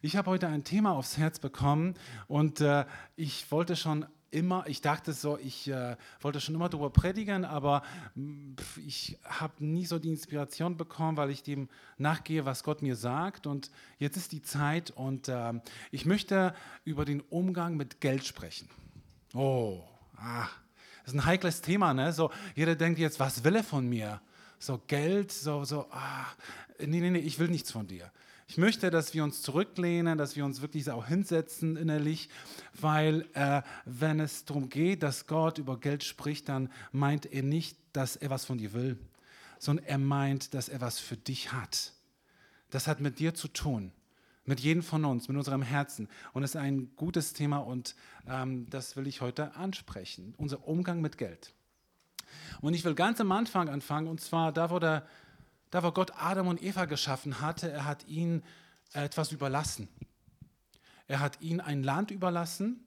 Ich habe heute ein Thema aufs Herz bekommen und äh, ich wollte schon immer, ich dachte so, ich äh, wollte schon immer darüber predigen, aber pff, ich habe nie so die Inspiration bekommen, weil ich dem nachgehe, was Gott mir sagt. Und jetzt ist die Zeit und äh, ich möchte über den Umgang mit Geld sprechen. Oh, ah, das ist ein heikles Thema, ne? So, jeder denkt jetzt, was will er von mir? So Geld, so, so, ah, nee, nee, nee, ich will nichts von dir. Ich möchte, dass wir uns zurücklehnen, dass wir uns wirklich auch hinsetzen innerlich, weil äh, wenn es darum geht, dass Gott über Geld spricht, dann meint er nicht, dass er was von dir will, sondern er meint, dass er was für dich hat. Das hat mit dir zu tun, mit jedem von uns, mit unserem Herzen. Und es ist ein gutes Thema und ähm, das will ich heute ansprechen, unser Umgang mit Geld. Und ich will ganz am Anfang anfangen, und zwar da, wo der da wo Gott Adam und Eva geschaffen hatte, er hat ihnen etwas überlassen. Er hat ihnen ein Land überlassen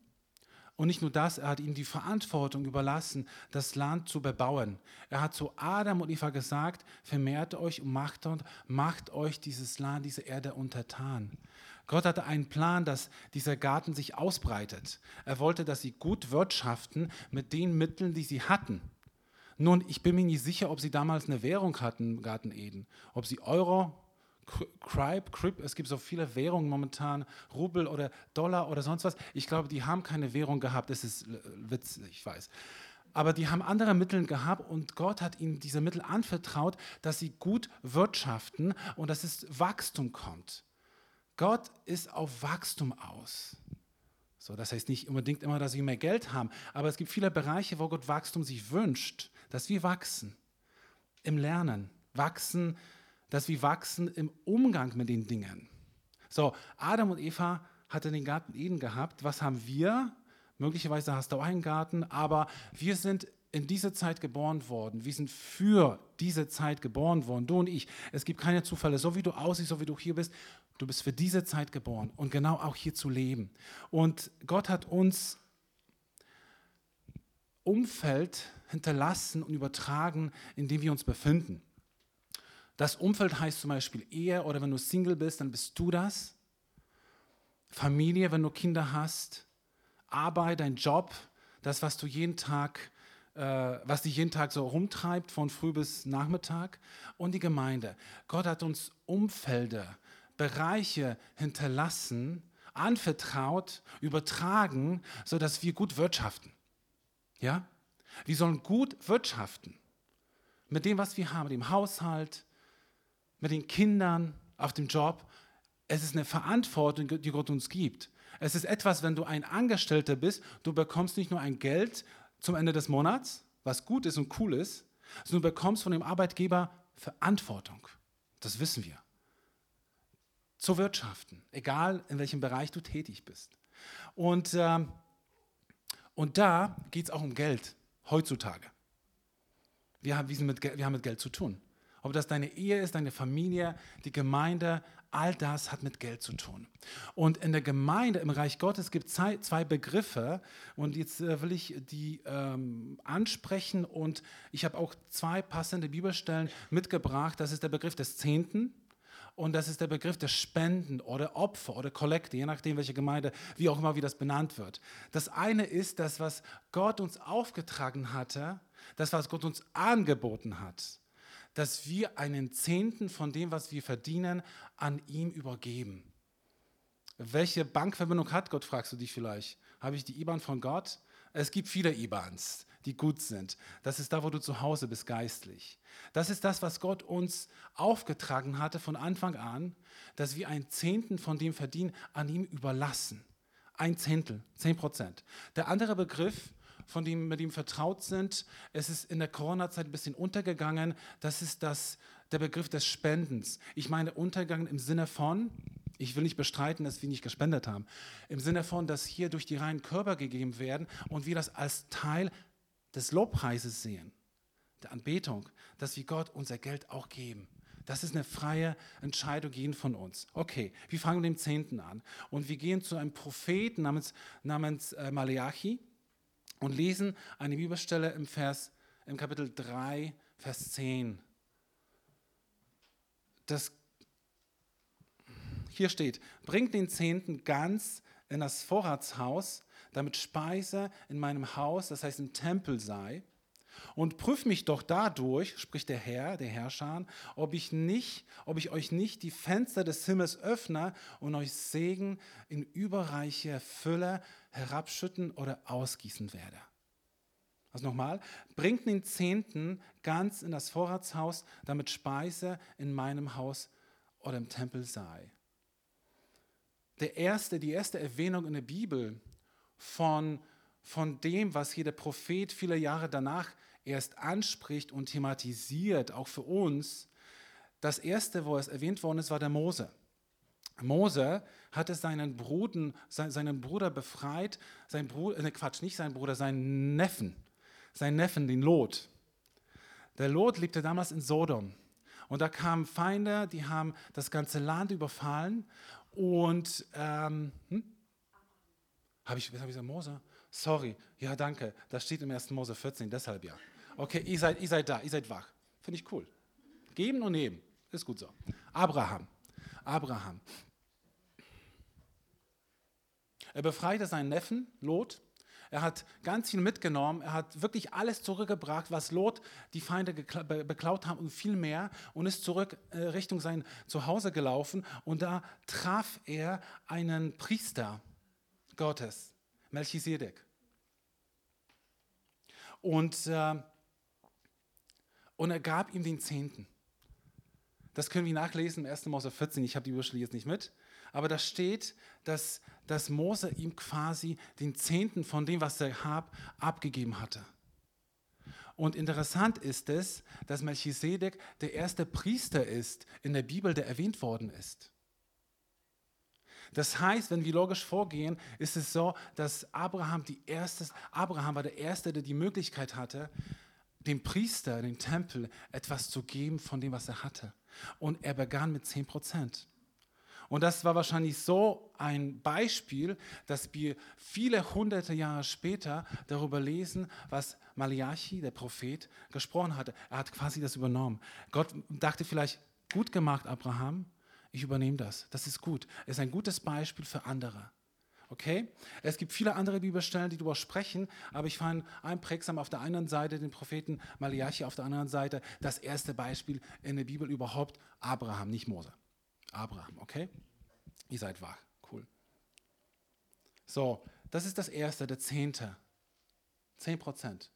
und nicht nur das, er hat ihnen die Verantwortung überlassen, das Land zu bebauen. Er hat zu Adam und Eva gesagt, vermehrt euch und macht, und macht euch dieses Land, diese Erde untertan. Gott hatte einen Plan, dass dieser Garten sich ausbreitet. Er wollte, dass sie gut wirtschaften mit den Mitteln, die sie hatten. Nun, ich bin mir nicht sicher, ob sie damals eine Währung hatten, Garten Eden. Ob sie Euro, Cripe, Crip, es gibt so viele Währungen momentan, Rubel oder Dollar oder sonst was. Ich glaube, die haben keine Währung gehabt. Das ist äh, Witz, ich weiß. Aber die haben andere Mittel gehabt und Gott hat ihnen diese Mittel anvertraut, dass sie gut wirtschaften und dass es Wachstum kommt. Gott ist auf Wachstum aus. So, das heißt nicht unbedingt immer, dass sie mehr Geld haben, aber es gibt viele Bereiche, wo Gott Wachstum sich wünscht dass wir wachsen im Lernen, wachsen, dass wir wachsen im Umgang mit den Dingen. So, Adam und Eva hatten den Garten Eden gehabt. Was haben wir? Möglicherweise hast du auch einen Garten, aber wir sind in diese Zeit geboren worden. Wir sind für diese Zeit geboren worden, du und ich. Es gibt keine Zufälle. So wie du aussiehst, so wie du hier bist, du bist für diese Zeit geboren und genau auch hier zu leben. Und Gott hat uns Umfeld hinterlassen und übertragen, in dem wir uns befinden. Das Umfeld heißt zum Beispiel Ehe oder wenn du Single bist, dann bist du das. Familie, wenn du Kinder hast. Arbeit, dein Job, das, was du jeden Tag, äh, was dich jeden Tag so rumtreibt, von früh bis Nachmittag. Und die Gemeinde. Gott hat uns Umfelder, Bereiche hinterlassen, anvertraut, übertragen, sodass wir gut wirtschaften. Ja? Wir sollen gut wirtschaften mit dem, was wir haben, mit dem Haushalt, mit den Kindern, auf dem Job. Es ist eine Verantwortung, die Gott uns gibt. Es ist etwas, wenn du ein Angestellter bist, du bekommst nicht nur ein Geld zum Ende des Monats, was gut ist und cool ist, sondern du bekommst von dem Arbeitgeber Verantwortung. Das wissen wir. Zu wirtschaften, egal in welchem Bereich du tätig bist. Und, äh, und da geht es auch um Geld heutzutage. Wir haben, wir, mit, wir haben mit Geld zu tun. Ob das deine Ehe ist, deine Familie, die Gemeinde, all das hat mit Geld zu tun. Und in der Gemeinde, im Reich Gottes, gibt es zwei, Begriffe und jetzt äh, will ich die ähm, ansprechen und ich habe auch zwei passende Bibelstellen mitgebracht. Das ist der Begriff des Zehnten und das ist der Begriff des Spenden oder Opfer oder Kollekte, je nachdem, welche Gemeinde, wie auch immer, wie das benannt wird. Das eine ist das, was Gott uns aufgetragen hatte, das, was Gott uns angeboten hat, dass wir einen Zehnten von dem, was wir verdienen, an ihm übergeben. Welche Bankverbindung hat Gott, fragst du dich vielleicht. Habe ich die IBAN von Gott? Es gibt viele IBANs die gut sind. Das ist da, wo du zu Hause bist geistlich. Das ist das, was Gott uns aufgetragen hatte von Anfang an, dass wir ein Zehnten von dem Verdienen an ihm überlassen. Ein Zehntel, zehn Prozent. Der andere Begriff, von dem, mit dem vertraut sind, es ist in der Corona-Zeit ein bisschen untergegangen, das ist das, der Begriff des Spendens. Ich meine untergegangen im Sinne von, ich will nicht bestreiten, dass wir nicht gespendet haben. Im Sinne von, dass hier durch die reinen Körper gegeben werden und wir das als Teil des Lobpreises sehen, der Anbetung, dass wir Gott unser Geld auch geben. Das ist eine freie Entscheidung jeden von uns. Okay, wir fangen mit dem Zehnten an und wir gehen zu einem Propheten namens, namens äh, Malachi und lesen eine Bibelstelle im, Vers, im Kapitel 3, Vers 10. Das, hier steht, bringt den Zehnten ganz in das Vorratshaus, damit Speise in meinem Haus, das heißt im Tempel sei. Und prüf mich doch dadurch, spricht der Herr, der Herrscher, ob ich nicht, ob ich euch nicht die Fenster des Himmels öffne und euch Segen in überreiche Fülle herabschütten oder ausgießen werde. Also nochmal, bringt den Zehnten ganz in das Vorratshaus, damit Speise in meinem Haus oder im Tempel sei. Der erste, die erste Erwähnung in der Bibel von, von dem, was hier der Prophet viele Jahre danach erst anspricht und thematisiert, auch für uns, das erste, wo es erwähnt worden ist, war der Mose. Mose hatte seinen Bruder, seinen Bruder befreit, sein Bruder, ne Quatsch, nicht seinen Bruder, seinen Neffen, seinen Neffen, den Lot. Der Lot lebte damals in Sodom. Und da kamen Feinde, die haben das ganze Land überfallen. Und, ähm, hm? Habe ich, habe ich gesagt, Mose? Sorry, ja, danke. Das steht im 1. Mose 14, deshalb ja. Okay, ihr seid, ihr seid da, ihr seid wach. Finde ich cool. Geben und nehmen, ist gut so. Abraham. Abraham. Er befreite seinen Neffen, Lot, er hat ganz viel mitgenommen. Er hat wirklich alles zurückgebracht, was Lot die Feinde beklaut haben und viel mehr und ist zurück äh, Richtung sein Zuhause gelaufen. Und da traf er einen Priester Gottes, Melchisedek. Und, äh, und er gab ihm den Zehnten. Das können wir nachlesen im 1. Mose 14. Ich habe die Überschrift jetzt nicht mit. Aber da steht, dass, dass Mose ihm quasi den Zehnten von dem, was er hat, abgegeben hatte. Und interessant ist es, dass Melchisedek der erste Priester ist in der Bibel, der erwähnt worden ist. Das heißt, wenn wir logisch vorgehen, ist es so, dass Abraham, die erste, Abraham war der Erste, der die Möglichkeit hatte, dem Priester, dem Tempel, etwas zu geben von dem, was er hatte. Und er begann mit 10 Prozent. Und das war wahrscheinlich so ein Beispiel, dass wir viele hunderte Jahre später darüber lesen, was Malachi, der Prophet, gesprochen hatte. Er hat quasi das übernommen. Gott dachte vielleicht, gut gemacht, Abraham, ich übernehme das. Das ist gut. Es ist ein gutes Beispiel für andere. Okay? Es gibt viele andere Bibelstellen, die darüber sprechen, aber ich fand einprägsam auf der einen Seite den Propheten Malachi, auf der anderen Seite das erste Beispiel in der Bibel überhaupt Abraham, nicht Mose. Abraham, okay? Ihr seid wach, cool. So, das ist das Erste, der Zehnte. Zehn Prozent.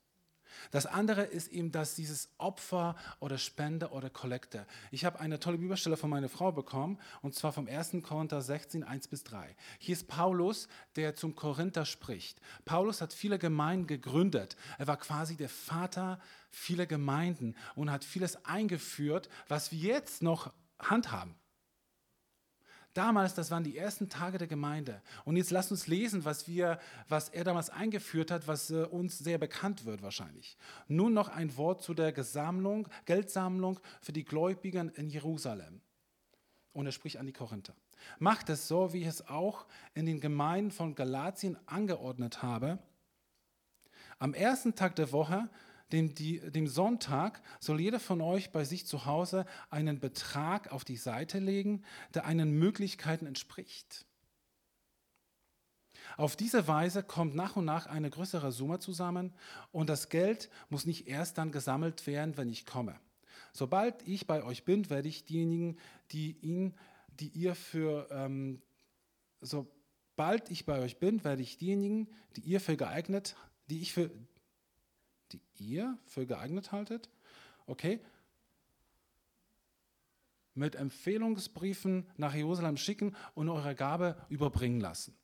Das andere ist eben, dass dieses Opfer oder Spende oder Kollekte. Ich habe eine tolle Bibelstelle von meiner Frau bekommen, und zwar vom 1. Korinther 16, 1 bis 3. Hier ist Paulus, der zum Korinther spricht. Paulus hat viele Gemeinden gegründet. Er war quasi der Vater vieler Gemeinden und hat vieles eingeführt, was wir jetzt noch handhaben. Damals, das waren die ersten Tage der Gemeinde. Und jetzt lasst uns lesen, was, wir, was er damals eingeführt hat, was äh, uns sehr bekannt wird wahrscheinlich. Nun noch ein Wort zu der Gesammlung, Geldsammlung für die Gläubigen in Jerusalem. Und er spricht an die Korinther. Macht es so, wie ich es auch in den Gemeinden von Galatien angeordnet habe. Am ersten Tag der Woche dem, die, dem Sonntag soll jeder von euch bei sich zu Hause einen Betrag auf die Seite legen, der einen Möglichkeiten entspricht. Auf diese Weise kommt nach und nach eine größere Summe zusammen und das Geld muss nicht erst dann gesammelt werden, wenn ich komme. Sobald ich bei euch bin, werde ich diejenigen, die ihn, die ihr für ähm, sobald ich bei euch bin, werde ich diejenigen, die ihr für geeignet, die ich für die ihr für geeignet haltet, okay, mit Empfehlungsbriefen nach Jerusalem schicken und eure Gabe überbringen lassen.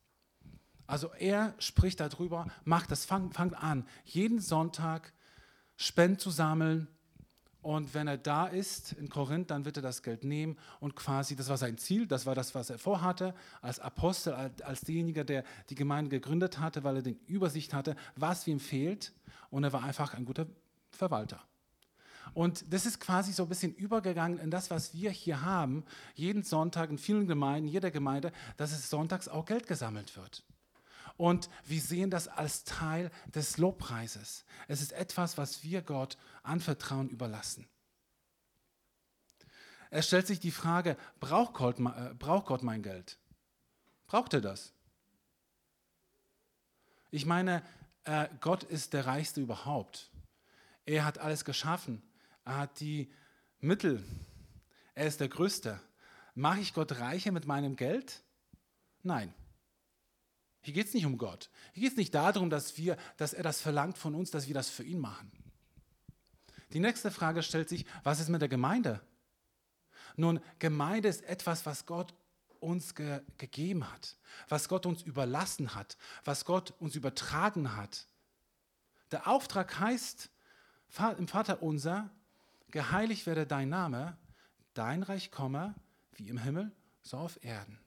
Also er spricht darüber, macht das, fangt fang an, jeden Sonntag Spend zu sammeln, und wenn er da ist in Korinth, dann wird er das Geld nehmen und quasi, das war sein Ziel, das war das, was er vorhatte, als Apostel, als derjenige, der die Gemeinde gegründet hatte, weil er den Übersicht hatte, was ihm fehlt. Und er war einfach ein guter Verwalter. Und das ist quasi so ein bisschen übergegangen in das, was wir hier haben, jeden Sonntag in vielen Gemeinden, jeder Gemeinde, dass es sonntags auch Geld gesammelt wird. Und wir sehen das als Teil des Lobpreises. Es ist etwas, was wir Gott anvertrauen, überlassen. Es stellt sich die Frage, braucht Gott, äh, braucht Gott mein Geld? Braucht er das? Ich meine, äh, Gott ist der Reichste überhaupt. Er hat alles geschaffen. Er hat die Mittel. Er ist der Größte. Mache ich Gott reicher mit meinem Geld? Nein. Hier geht es nicht um Gott. Hier geht es nicht darum, dass, wir, dass er das verlangt von uns, dass wir das für ihn machen. Die nächste Frage stellt sich, was ist mit der Gemeinde? Nun, Gemeinde ist etwas, was Gott uns ge gegeben hat, was Gott uns überlassen hat, was Gott uns übertragen hat. Der Auftrag heißt im Vater unser, geheiligt werde dein Name, dein Reich komme, wie im Himmel, so auf Erden.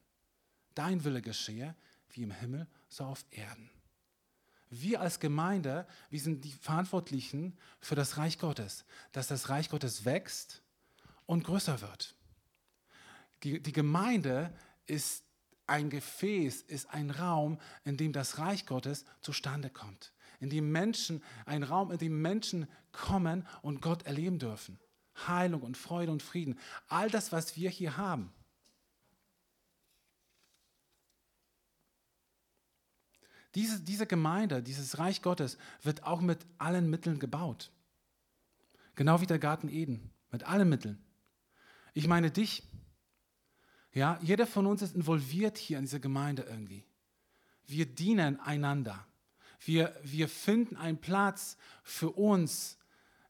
Dein Wille geschehe, wie im Himmel, so auf Erden. Wir als Gemeinde, wir sind die Verantwortlichen für das Reich Gottes, dass das Reich Gottes wächst und größer wird. Die, die Gemeinde ist ein Gefäß, ist ein Raum, in dem das Reich Gottes zustande kommt. In dem Menschen, ein Raum, in dem Menschen kommen und Gott erleben dürfen. Heilung und Freude und Frieden. All das, was wir hier haben. Diese, diese Gemeinde, dieses Reich Gottes wird auch mit allen Mitteln gebaut. Genau wie der Garten Eden, mit allen Mitteln. Ich meine dich. Ja, jeder von uns ist involviert hier in dieser Gemeinde irgendwie. Wir dienen einander. Wir, wir finden einen Platz für uns,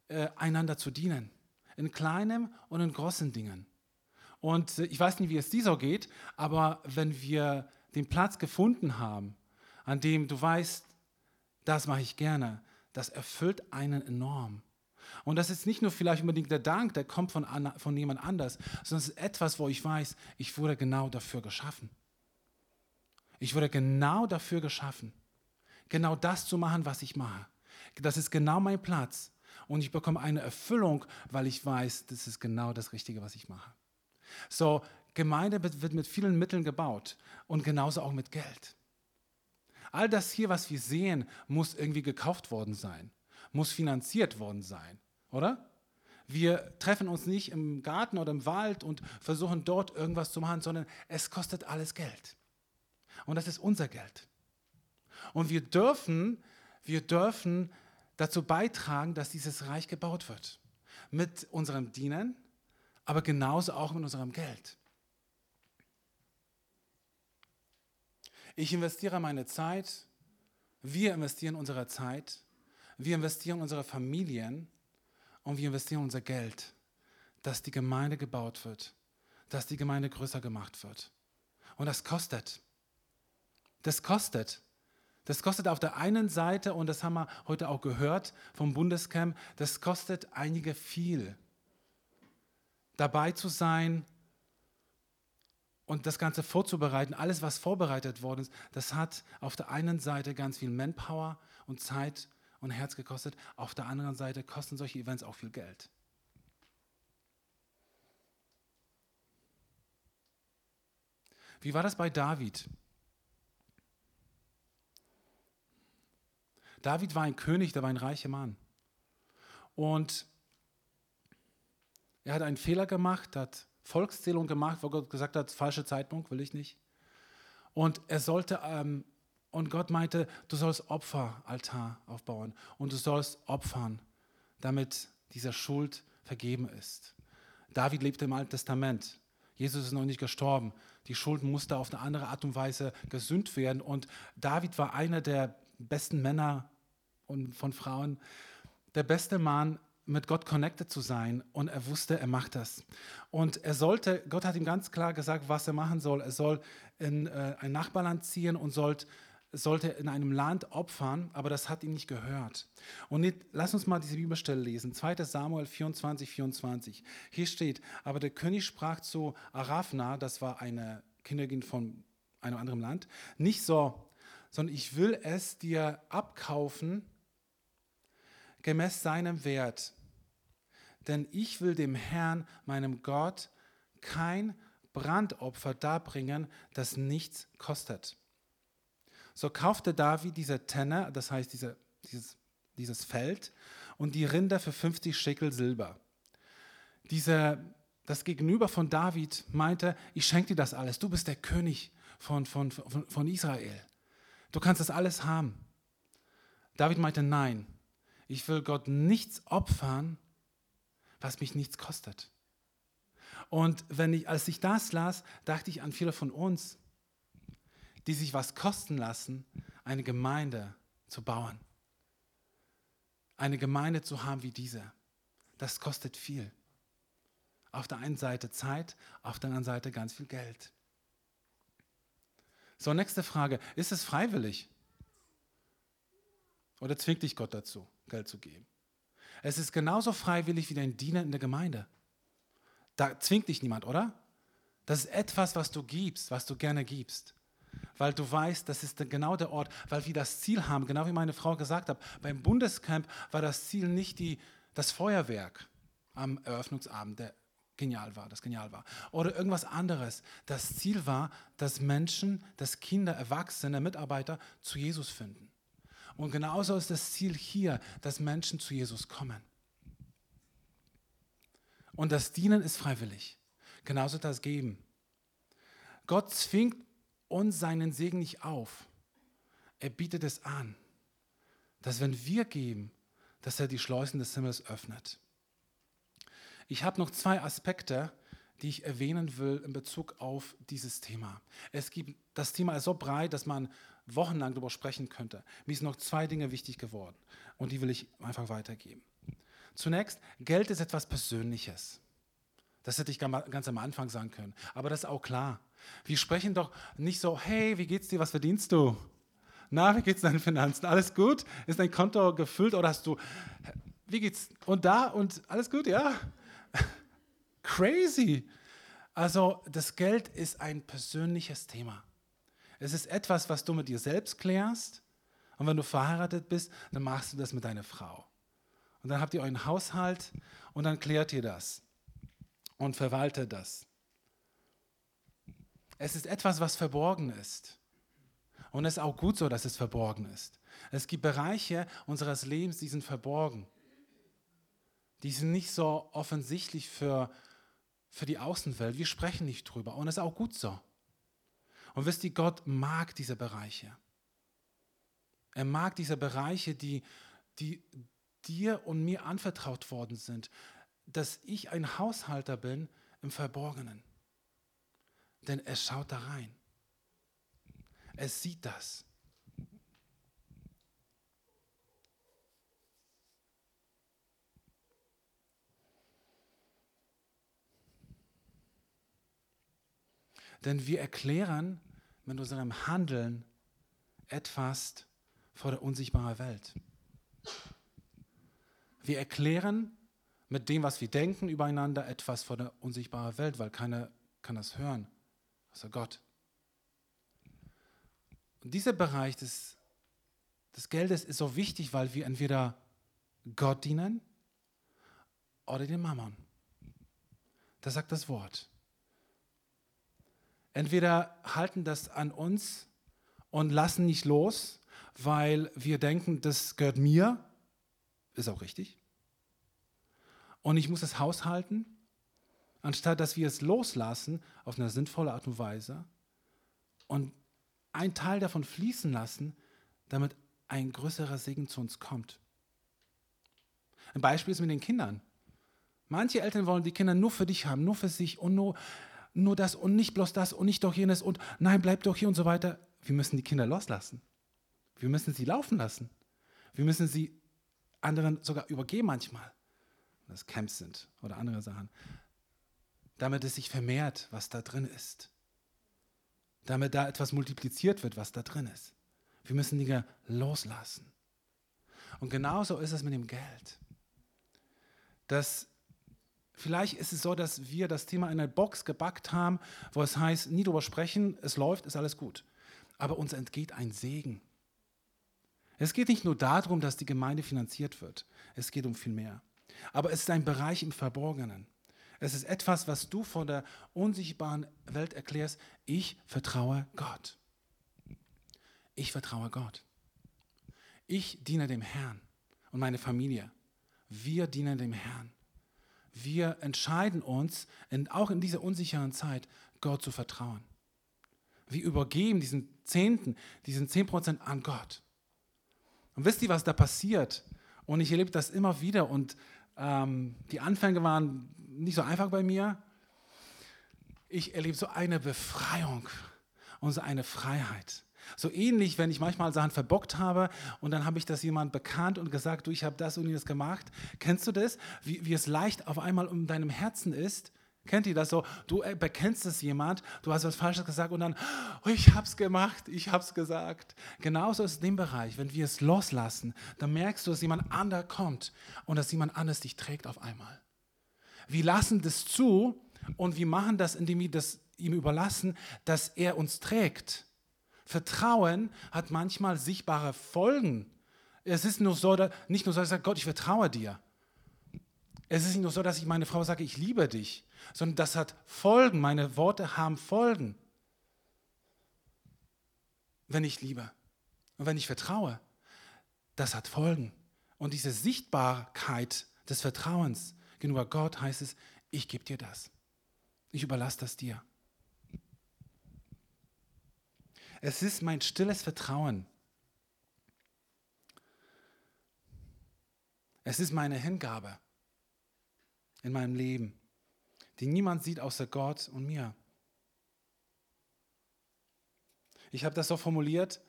äh, einander zu dienen. In kleinen und in großen Dingen. Und äh, ich weiß nicht, wie es dir so geht, aber wenn wir den Platz gefunden haben, an dem du weißt, das mache ich gerne, das erfüllt einen enorm. Und das ist nicht nur vielleicht unbedingt der Dank, der kommt von, von jemand anders, sondern es ist etwas, wo ich weiß, ich wurde genau dafür geschaffen. Ich wurde genau dafür geschaffen, genau das zu machen, was ich mache. Das ist genau mein Platz. Und ich bekomme eine Erfüllung, weil ich weiß, das ist genau das Richtige, was ich mache. So, Gemeinde wird mit vielen Mitteln gebaut und genauso auch mit Geld. All das hier, was wir sehen, muss irgendwie gekauft worden sein, muss finanziert worden sein, oder? Wir treffen uns nicht im Garten oder im Wald und versuchen dort irgendwas zu machen, sondern es kostet alles Geld. Und das ist unser Geld. Und wir dürfen, wir dürfen dazu beitragen, dass dieses Reich gebaut wird. Mit unserem Dienen, aber genauso auch mit unserem Geld. Ich investiere meine Zeit, wir investieren unsere Zeit, wir investieren unsere Familien und wir investieren unser Geld, dass die Gemeinde gebaut wird, dass die Gemeinde größer gemacht wird. Und das kostet. Das kostet. Das kostet auf der einen Seite, und das haben wir heute auch gehört vom Bundescamp, das kostet einige viel. Dabei zu sein, und das Ganze vorzubereiten, alles, was vorbereitet worden ist, das hat auf der einen Seite ganz viel Manpower und Zeit und Herz gekostet, auf der anderen Seite kosten solche Events auch viel Geld. Wie war das bei David? David war ein König, der war ein reicher Mann. Und er hat einen Fehler gemacht, hat Volkszählung gemacht, wo Gott gesagt hat, falscher Zeitpunkt, will ich nicht. Und er sollte, ähm, und Gott meinte, du sollst Opferaltar aufbauen und du sollst opfern, damit diese Schuld vergeben ist. David lebte im Alten Testament. Jesus ist noch nicht gestorben. Die Schuld musste auf eine andere Art und Weise gesünd werden. Und David war einer der besten Männer und von Frauen, der beste Mann mit Gott connected zu sein und er wusste, er macht das. Und er sollte, Gott hat ihm ganz klar gesagt, was er machen soll. Er soll in äh, ein Nachbarland ziehen und sollt, sollte in einem Land opfern, aber das hat ihm nicht gehört. Und nicht, lass uns mal diese Bibelstelle lesen, 2 Samuel 24, 24. Hier steht, aber der König sprach zu Arafna, das war eine Kindergin von einem anderen Land, nicht so, sondern ich will es dir abkaufen, gemäß seinem Wert. Denn ich will dem Herrn, meinem Gott, kein Brandopfer darbringen, das nichts kostet. So kaufte David diese Tenne, das heißt diese, dieses, dieses Feld, und die Rinder für 50 Schekel Silber. Diese, das Gegenüber von David meinte, ich schenke dir das alles, du bist der König von, von, von, von Israel. Du kannst das alles haben. David meinte, nein, ich will Gott nichts opfern, was mich nichts kostet. Und wenn ich, als ich das las, dachte ich an viele von uns, die sich was kosten lassen, eine Gemeinde zu bauen. Eine Gemeinde zu haben wie diese. Das kostet viel. Auf der einen Seite Zeit, auf der anderen Seite ganz viel Geld. So, nächste Frage. Ist es freiwillig? Oder zwingt dich Gott dazu, Geld zu geben? Es ist genauso freiwillig wie dein Diener in der Gemeinde. Da zwingt dich niemand, oder? Das ist etwas, was du gibst, was du gerne gibst. Weil du weißt, das ist genau der Ort, weil wir das Ziel haben, genau wie meine Frau gesagt hat, beim Bundescamp war das Ziel nicht die, das Feuerwerk am Eröffnungsabend, der genial war, das genial war. Oder irgendwas anderes. Das Ziel war, dass Menschen, dass Kinder, Erwachsene, Mitarbeiter zu Jesus finden. Und genauso ist das Ziel hier, dass Menschen zu Jesus kommen. Und das Dienen ist freiwillig. Genauso das Geben. Gott zwingt uns seinen Segen nicht auf. Er bietet es an, dass wenn wir geben, dass er die Schleusen des Himmels öffnet. Ich habe noch zwei Aspekte, die ich erwähnen will in Bezug auf dieses Thema. Es gibt, das Thema ist so breit, dass man wochenlang darüber sprechen könnte. Mir sind noch zwei Dinge wichtig geworden und die will ich einfach weitergeben. Zunächst, Geld ist etwas Persönliches. Das hätte ich ganz am Anfang sagen können. Aber das ist auch klar. Wir sprechen doch nicht so, hey, wie geht's dir, was verdienst du? Na, wie geht's deinen Finanzen? Alles gut? Ist dein Konto gefüllt oder hast du, wie geht's? Und da und alles gut, ja? Crazy. Also das Geld ist ein persönliches Thema. Es ist etwas, was du mit dir selbst klärst. Und wenn du verheiratet bist, dann machst du das mit deiner Frau. Und dann habt ihr euren Haushalt und dann klärt ihr das und verwaltet das. Es ist etwas, was verborgen ist. Und es ist auch gut so, dass es verborgen ist. Es gibt Bereiche unseres Lebens, die sind verborgen. Die sind nicht so offensichtlich für, für die Außenwelt. Wir sprechen nicht drüber. Und es ist auch gut so. Und wisst ihr, Gott mag diese Bereiche. Er mag diese Bereiche, die, die dir und mir anvertraut worden sind, dass ich ein Haushalter bin im Verborgenen. Denn er schaut da rein. Er sieht das. Denn wir erklären mit unserem Handeln etwas vor der unsichtbaren Welt. Wir erklären mit dem, was wir denken übereinander, etwas vor der unsichtbaren Welt, weil keiner kann das hören, außer Gott. Und dieser Bereich des, des Geldes ist so wichtig, weil wir entweder Gott dienen oder den Mammon. Das sagt das Wort. Entweder halten das an uns und lassen nicht los, weil wir denken, das gehört mir, ist auch richtig. Und ich muss es haushalten, anstatt dass wir es loslassen auf eine sinnvolle Art und Weise und einen Teil davon fließen lassen, damit ein größerer Segen zu uns kommt. Ein Beispiel ist mit den Kindern. Manche Eltern wollen die Kinder nur für dich haben, nur für sich und nur nur das und nicht bloß das und nicht doch jenes und nein, bleib doch hier und so weiter. Wir müssen die Kinder loslassen. Wir müssen sie laufen lassen. Wir müssen sie anderen sogar übergeben manchmal, das Camps sind oder andere Sachen, damit es sich vermehrt, was da drin ist. Damit da etwas multipliziert wird, was da drin ist. Wir müssen Dinge loslassen. Und genauso ist es mit dem Geld. Das Vielleicht ist es so, dass wir das Thema in einer Box gebackt haben, wo es heißt, nie drüber sprechen, es läuft, ist alles gut. Aber uns entgeht ein Segen. Es geht nicht nur darum, dass die Gemeinde finanziert wird. Es geht um viel mehr. Aber es ist ein Bereich im Verborgenen. Es ist etwas, was du von der unsichtbaren Welt erklärst. Ich vertraue Gott. Ich vertraue Gott. Ich diene dem Herrn und meine Familie. Wir dienen dem Herrn. wir entscheiden uns, auch in dieser unsicheren Zeit, Gott zu vertrauen. Wir übergeben diesen Zehnten, diesen zehn Prozent an Gott. Und wisst ihr, was da passiert? Und ich erlebe das immer wieder. Und ähm, die Anfänge waren nicht so einfach bei mir. Ich erlebe so eine Befreiung und so eine Freiheit. So ähnlich, wenn ich manchmal Sachen verbockt habe und dann habe ich das jemand bekannt und gesagt, du, ich habe das und das gemacht. Kennst du das? Wie, wie es leicht auf einmal um deinem Herzen ist, Kennt ihr das so? Du äh, bekennst es jemand, du hast was Falsches gesagt und dann, oh, ich hab's gemacht, ich hab's gesagt. Genauso ist es in dem Bereich, wenn wir es loslassen, dann merkst du, dass jemand anderes kommt und dass jemand anderes dich trägt auf einmal. Wir lassen das zu und wir machen das, indem wir das ihm überlassen, dass er uns trägt. Vertrauen hat manchmal sichtbare Folgen. Es ist nur so, nicht nur so, dass ich sage, Gott, ich vertraue dir. Es ist nicht nur so, dass ich meine Frau sage, ich liebe dich sondern das hat Folgen. Meine Worte haben Folgen. Wenn ich liebe und wenn ich vertraue, das hat Folgen. Und diese Sichtbarkeit des Vertrauens gegenüber Gott heißt es, ich gebe dir das. Ich überlasse das dir. Es ist mein stilles Vertrauen. Es ist meine Hingabe in meinem Leben die niemand sieht außer Gott und mir. Ich habe das so formuliert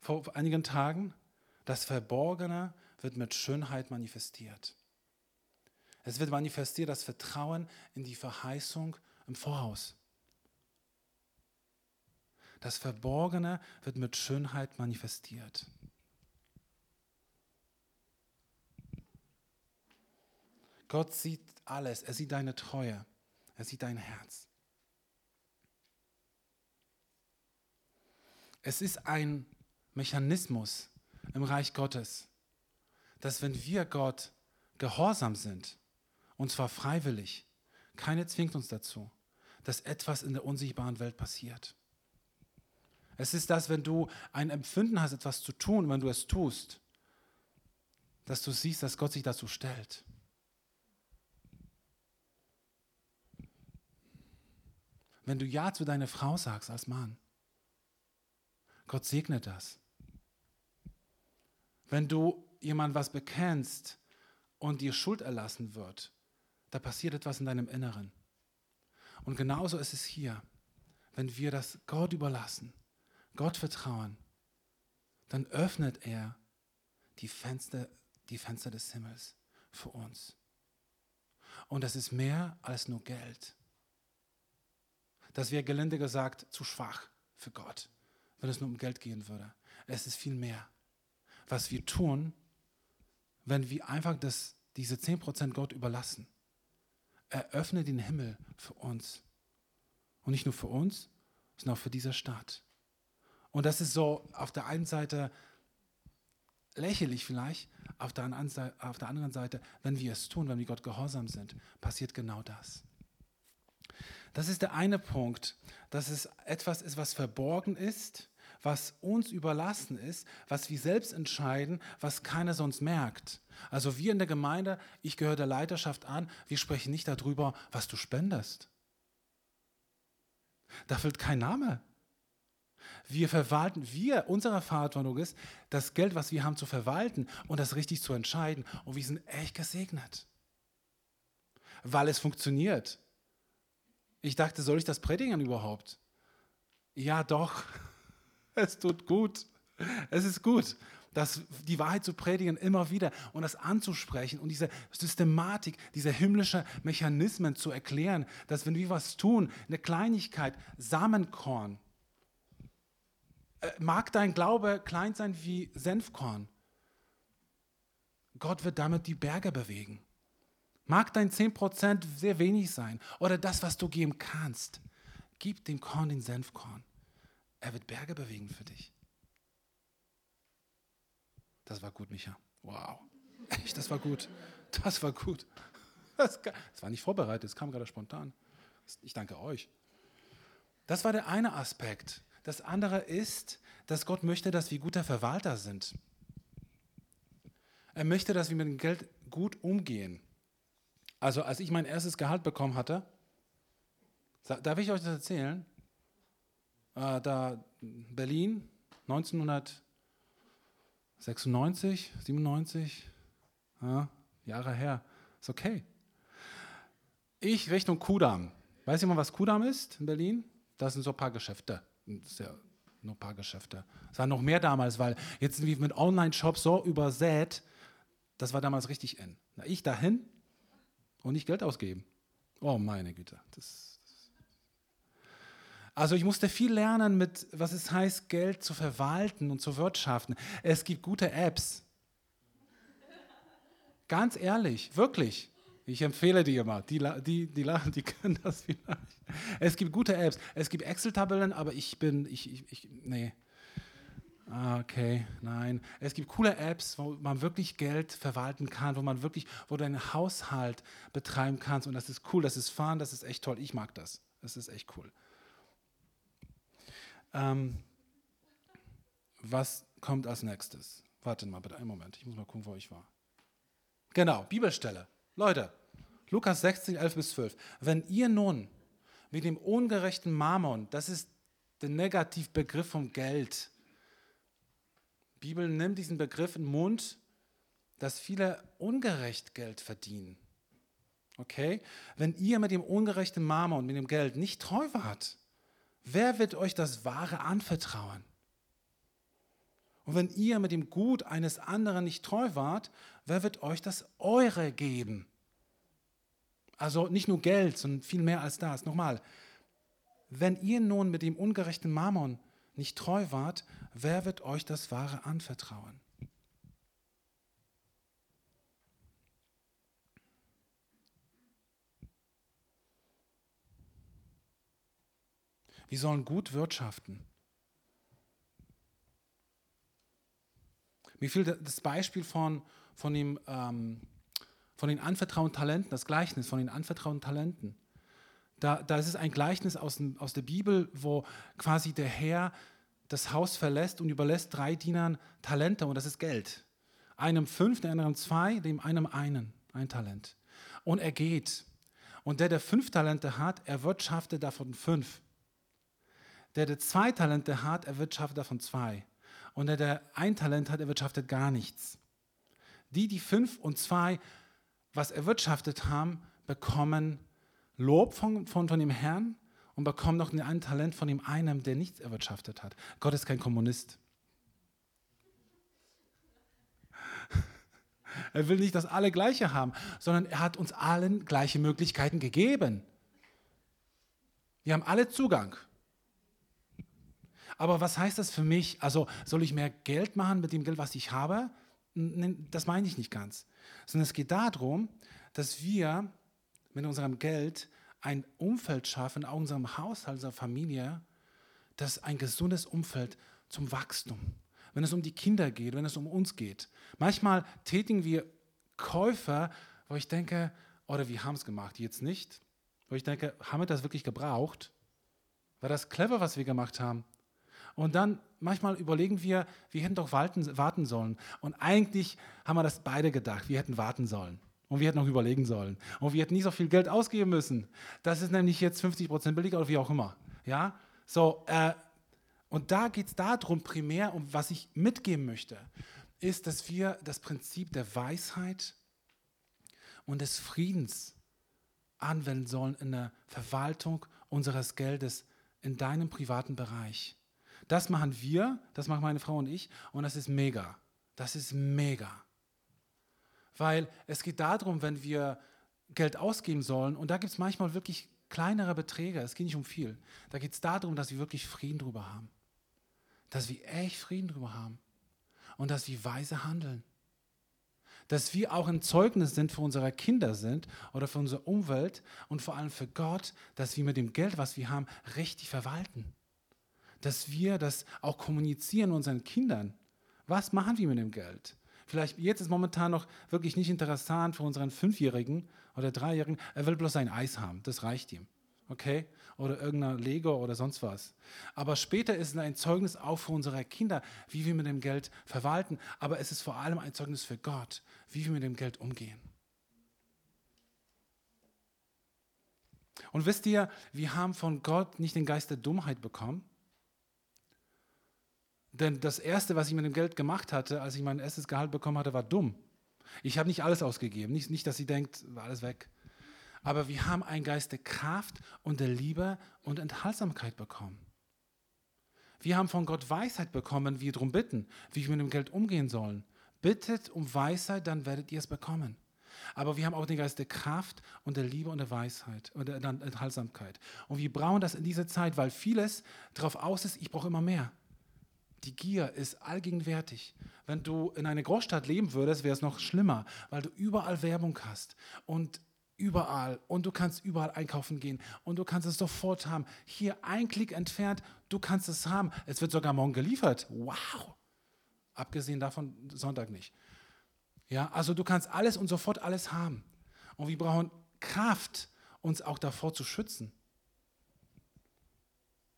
vor einigen Tagen, das Verborgene wird mit Schönheit manifestiert. Es wird manifestiert das Vertrauen in die Verheißung im Voraus. Das Verborgene wird mit Schönheit manifestiert. Gott sieht alles, er sieht deine Treue. Er sieht dein Herz. Es ist ein Mechanismus im Reich Gottes, dass wenn wir Gott gehorsam sind, und zwar freiwillig, keine zwingt uns dazu, dass etwas in der unsichtbaren Welt passiert. Es ist das, wenn du ein Empfinden hast, etwas zu tun, wenn du es tust, dass du siehst, dass Gott sich dazu stellt. Wenn du Ja zu deiner Frau sagst als Mann. Gott segnet das. Wenn du jemand was bekennst und dir Schuld erlassen wird, da passiert etwas in deinem Inneren. Und genauso ist es hier. Wenn wir das Gott überlassen, Gott vertrauen, dann öffnet er die Fenster, die Fenster des Himmels für uns. Und das ist mehr als nur Geld. Das wäre gelinde gesagt zu schwach für Gott, wenn es nur um Geld gehen würde. Es ist viel mehr. Was wir tun, wenn wir einfach das, diese 10% Gott überlassen. Eröffne den Himmel für uns. Und nicht nur für uns, sondern auch für diese Stadt. Und das ist so auf der einen Seite lächerlich vielleicht, auf der anderen Seite, wenn wir es tun, wenn wir Gott gehorsam sind, passiert genau das. Das ist der eine Punkt, dass es etwas ist, was verborgen ist, was uns überlassen ist, was wir selbst entscheiden, was keiner sonst merkt. Also wir in der Gemeinde, ich gehöre der Leiterschaft an, wir sprechen nicht darüber, was du spendest. Da fällt kein Name. Wir verwalten, wir, unsere Verantwortung ist, das Geld, was wir haben, zu verwalten und das richtig zu entscheiden. Und wir sind echt gesegnet, weil es funktioniert. Ich dachte, soll ich das predigen überhaupt? Ja, doch. Es tut gut. Es ist gut, das, die Wahrheit zu predigen immer wieder und das anzusprechen und diese Systematik, diese himmlische Mechanismen zu erklären, dass wenn wir was tun, eine Kleinigkeit, Samenkorn, äh, mag dein Glaube klein sein wie Senfkorn. Gott wird damit die Berge bewegen. Mag dein 10% sehr wenig sein oder das, was du geben kannst. Gib dem Korn den Senfkorn. Er wird Berge bewegen für dich. Das war gut, Micha. Wow. Echt, das war gut. Das war gut. Das, war nicht vorbereitet, es kam gerade spontan. Ich danke euch. Das war der eine Aspekt. Das andere ist, dass Gott möchte, dass wir guter Verwalter sind. Er möchte, dass wir mit dem Geld gut umgehen. Also als ich mein erstes Gehalt bekommen hatte, darf ich euch das erzählen? Äh, da Berlin, 1996, 97, ja, Jahre her, ist okay. Ich Richtung Kudamm. Weiß jemand, was Kudamm ist in Berlin? Das sind so ein paar Geschäfte. Das ist ja nur ein paar Geschäfte. Es waren noch mehr damals, weil jetzt sind wir mit Online-Shops so übersät. Das war damals richtig in. Ich dahin und nicht Geld ausgeben. Oh meine Güte. Das, also ich musste viel lernen mit, was es heißt, Geld zu verwalten und zu wirtschaften. Es gibt gute Apps. Ganz ehrlich, wirklich. Ich empfehle die immer. Die, die, die, die können das vielleicht. Es gibt gute Apps. Es gibt Excel-Tabellen, aber ich bin, ich, ich, ich nee. Ah, okay, nein. Es gibt coole Apps, wo man wirklich Geld verwalten kann, wo man wirklich, wo du einen Haushalt betreiben kannst. Und das ist cool, das ist fun, das ist echt toll. Ich mag das. Das ist echt cool. Ähm, was kommt als nächstes? Warte mal bitte einen Moment. Ich muss mal gucken, wo ich war. Genau, Bibelstelle. Leute, Lukas 16, 11 bis 12. Wenn ihr nun mit dem ungerechten Mammon, das ist der Negativbegriff vom Geld, Bibel nimmt diesen Begriff in den Mund, dass viele ungerecht Geld verdienen. Okay? Wenn ihr mit dem ungerechten Mammon, mit dem Geld nicht treu wart, wer wird euch das Wahre anvertrauen? Und wenn ihr mit dem Gut eines anderen nicht treu wart, wer wird euch das Eure geben? Also nicht nur Geld, sondern viel mehr als das. Nochmal, wenn ihr nun mit dem ungerechten Mammon nicht treu wart, wer wird euch das Wahre anvertrauen? Wir sollen gut wirtschaften. Mir fiel das Beispiel von, von, dem, ähm, von den anvertrauten Talenten, das Gleichnis von den anvertrauten Talenten. Da, da ist es ein Gleichnis aus, aus der Bibel, wo quasi der Herr das Haus verlässt und überlässt drei Dienern Talente und das ist Geld. Einem fünf, dem anderen zwei, dem einem einen, ein Talent. Und er geht. Und der, der fünf Talente hat, erwirtschaftet davon fünf. Der, der zwei Talente hat, erwirtschaftet davon zwei. Und der, der ein Talent hat, erwirtschaftet gar nichts. Die, die fünf und zwei was erwirtschaftet haben, bekommen Lob von, von, von dem Herrn und bekommen noch ein Talent von dem einen, der nichts erwirtschaftet hat. Gott ist kein Kommunist. Er will nicht, dass alle gleiche haben, sondern er hat uns allen gleiche Möglichkeiten gegeben. Wir haben alle Zugang. Aber was heißt das für mich? Also soll ich mehr Geld machen mit dem Geld, was ich habe? Das meine ich nicht ganz. Sondern es geht darum, dass wir mit unserem Geld ein Umfeld schaffen, auch in unserem Haushalt, unserer Familie, das ein gesundes Umfeld zum Wachstum. Wenn es um die Kinder geht, wenn es um uns geht. Manchmal tätigen wir Käufer, wo ich denke, oder wir haben es gemacht, jetzt nicht. Wo ich denke, haben wir das wirklich gebraucht? War das clever, was wir gemacht haben? Und dann manchmal überlegen wir, wir hätten doch warten, warten sollen. Und eigentlich haben wir das beide gedacht, wir hätten warten sollen. Und wir hätten noch überlegen sollen. Und wir hätten nicht so viel Geld ausgeben müssen. Das ist nämlich jetzt 50 Prozent billiger oder wie auch immer. Ja, so, äh, und da geht es darum, primär, um was ich mitgeben möchte, ist, dass wir das Prinzip der Weisheit und des Friedens anwenden sollen in der Verwaltung unseres Geldes in deinem privaten Bereich. Das machen wir, das machen meine Frau und ich, und das ist mega. Das ist mega. Weil es geht darum, wenn wir Geld ausgeben sollen, und da gibt es manchmal wirklich kleinere Beträge, es geht nicht um viel. Da geht es darum, dass wir wirklich Frieden drüber haben. Dass wir echt Frieden drüber haben. Und dass wir weise handeln. Dass wir auch ein Zeugnis sind für unsere Kinder sind oder für unsere Umwelt und vor allem für Gott, dass wir mit dem Geld, was wir haben, richtig verwalten dass wir das auch kommunizieren unseren Kindern. Was machen wir mit dem Geld? Vielleicht jetzt ist momentan noch wirklich nicht interessant für unseren Fünfjährigen oder Dreijährigen. Er will bloß ein Eis haben, das reicht ihm. Okay? Oder irgendein Lego oder sonst was. Aber später ist es ein Zeugnis auch für unsere Kinder, wie wir mit dem Geld verwalten. Aber es ist vor allem ein Zeugnis für Gott, wie wir mit dem Geld umgehen. Und wisst ihr, wir haben von Gott nicht den Geist der Dummheit bekommen. Denn das Erste, was ich mit dem Geld gemacht hatte, als ich mein erstes Gehalt bekommen hatte, war dumm. Ich habe nicht alles ausgegeben. Nicht, nicht, dass sie denkt, war alles weg. Aber wir haben einen Geist der Kraft und der Liebe und Enthaltsamkeit bekommen. Wir haben von Gott Weisheit bekommen, wie wir darum bitten, wie wir mit dem Geld umgehen sollen. Bittet um Weisheit, dann werdet ihr es bekommen. Aber wir haben auch den Geist der Kraft und der Liebe und der Weisheit und der Enthaltsamkeit. Und wir brauchen das in dieser Zeit, weil vieles darauf aus ist, ich brauche immer mehr. Die Gier ist allgegenwärtig. Wenn du in einer Großstadt leben würdest, wäre es noch schlimmer, weil du überall Werbung hast und überall und du kannst überall einkaufen gehen und du kannst es sofort haben. Hier ein Klick entfernt, du kannst es haben. Es wird sogar morgen geliefert. Wow! Abgesehen davon Sonntag nicht. Ja, also du kannst alles und sofort alles haben. Und wir brauchen Kraft, uns auch davor zu schützen.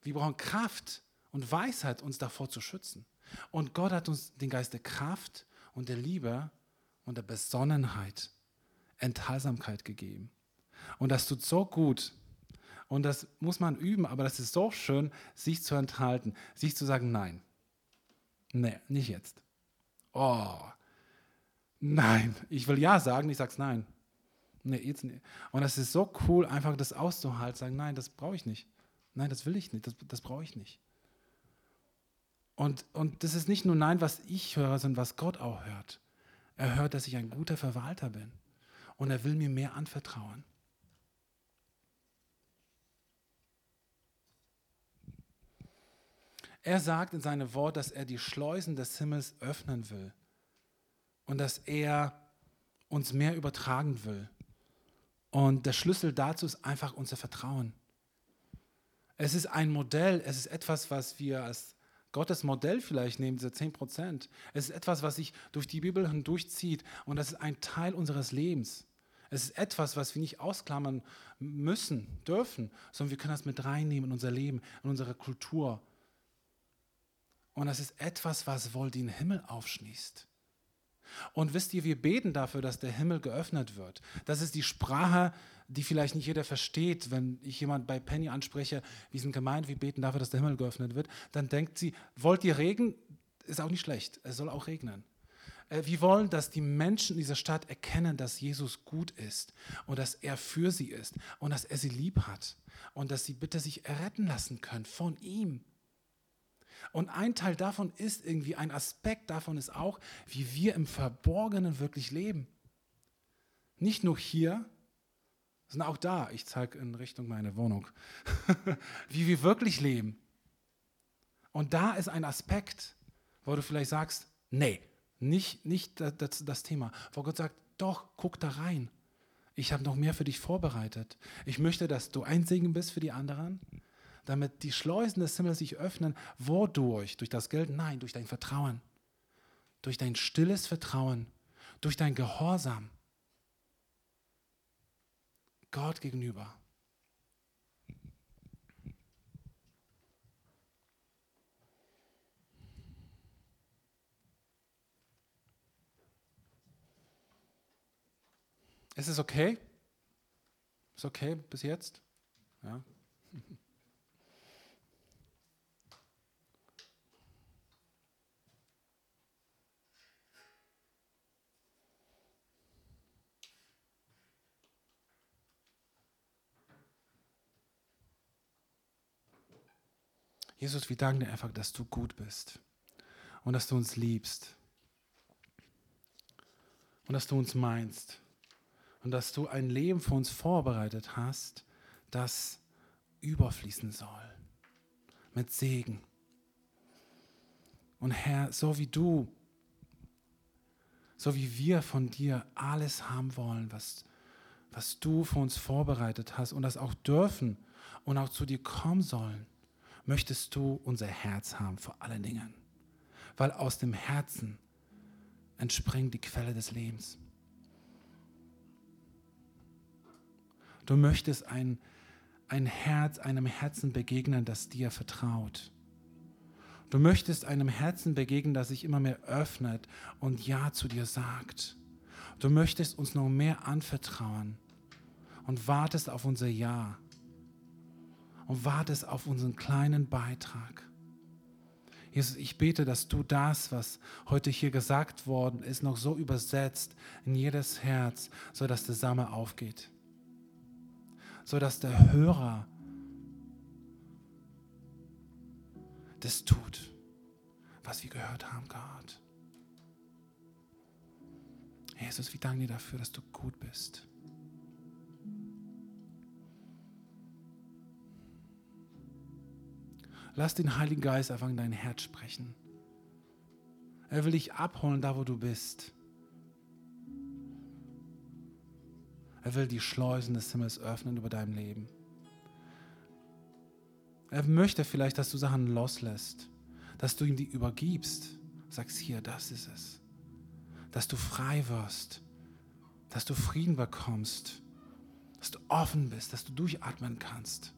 Wir brauchen Kraft und Weisheit, uns davor zu schützen. Und Gott hat uns den Geist der Kraft und der Liebe und der Besonnenheit, Enthaltsamkeit gegeben. Und das tut so gut. Und das muss man üben, aber das ist so schön, sich zu enthalten, sich zu sagen, nein. Nee, nicht jetzt. Oh, nein. Ich will ja sagen, ich sag's nein. Nee, jetzt nicht. Und das ist so cool, einfach das auszuhalten, sagen, nein, das brauche ich nicht. Nein, das will ich nicht, das, das brauche ich nicht. Und, und das ist nicht nur Nein, was ich höre, sondern was Gott auch hört. Er hört, dass ich ein guter Verwalter bin. Und er will mir mehr anvertrauen. Er sagt in seinem Wort, dass er die Schleusen des Himmels öffnen will und dass er uns mehr übertragen will. Und der Schlüssel dazu ist einfach unser Vertrauen. Es ist ein Modell, es ist etwas, was wir als Gottes Modell vielleicht nehmen, diese 10 Prozent. Es ist etwas, was sich durch die Bibel hindurchzieht und das ist ein Teil unseres Lebens. Es ist etwas, was wir nicht ausklammern müssen, dürfen, sondern wir können das mit reinnehmen in unser Leben, in unsere Kultur. Und das ist etwas, was wohl den Himmel aufschließt. Und wisst ihr, wir beten dafür, dass der Himmel geöffnet wird. Das ist die Sprache, die vielleicht nicht jeder versteht, wenn ich jemand bei Penny anspreche, wir sind gemeint, wir beten dafür, dass der Himmel geöffnet wird, dann denkt sie, wollt ihr Regen? Ist auch nicht schlecht, es soll auch regnen. Äh, wir wollen, dass die Menschen in dieser Stadt erkennen, dass Jesus gut ist und dass er für sie ist und dass er sie lieb hat und dass sie bitte sich erretten lassen können von ihm. Und ein Teil davon ist irgendwie, ein Aspekt davon ist auch, wie wir im Verborgenen wirklich leben. Nicht nur hier, sind auch da. Ich zeige in Richtung meiner Wohnung, wie wir wirklich leben. Und da ist ein Aspekt, wo du vielleicht sagst, nee, nicht, nicht das, das Thema. Wo Gott sagt, doch, guck da rein. Ich habe noch mehr für dich vorbereitet. Ich möchte, dass du ein Segen bist für die anderen, damit die Schleusen des Himmels sich öffnen. Wodurch? Durch das Geld? Nein, durch dein Vertrauen. Durch dein stilles Vertrauen. Durch dein Gehorsam. Gott gegenüber. Ist es okay? Ist okay bis jetzt? Ja. Jesus, wir danken dir einfach, dass du gut bist und dass du uns liebst und dass du uns meinst und dass du ein Leben für uns vorbereitet hast, das überfließen soll mit Segen. Und Herr, so wie du, so wie wir von dir alles haben wollen, was, was du für uns vorbereitet hast und das auch dürfen und auch zu dir kommen sollen, möchtest du unser Herz haben vor allen Dingen. Weil aus dem Herzen entspringt die Quelle des Lebens. Du möchtest ein, ein Herz, einem Herzen begegnen, das dir vertraut. Du möchtest einem Herzen begegnen, das sich immer mehr öffnet und Ja zu dir sagt. Du möchtest uns noch mehr anvertrauen und wartest auf unser Ja. Und wartest auf unseren kleinen Beitrag. Jesus, ich bete, dass du das, was heute hier gesagt worden ist, noch so übersetzt in jedes Herz, sodass der Same aufgeht. Sodass der Hörer das tut, was wir gehört haben, Gott. Jesus, wir danken dir dafür, dass du gut bist. Lass den Heiligen Geist einfach in dein Herz sprechen. Er will dich abholen, da wo du bist. Er will die Schleusen des Himmels öffnen über deinem Leben. Er möchte vielleicht, dass du Sachen loslässt, dass du ihm die übergibst. Sagst hier, das ist es. Dass du frei wirst, dass du Frieden bekommst, dass du offen bist, dass du durchatmen kannst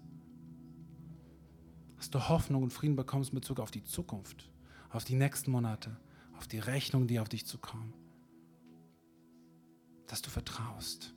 dass du Hoffnung und Frieden bekommst mit Bezug auf die Zukunft, auf die nächsten Monate, auf die Rechnung, die auf dich zukommen. Dass du vertraust.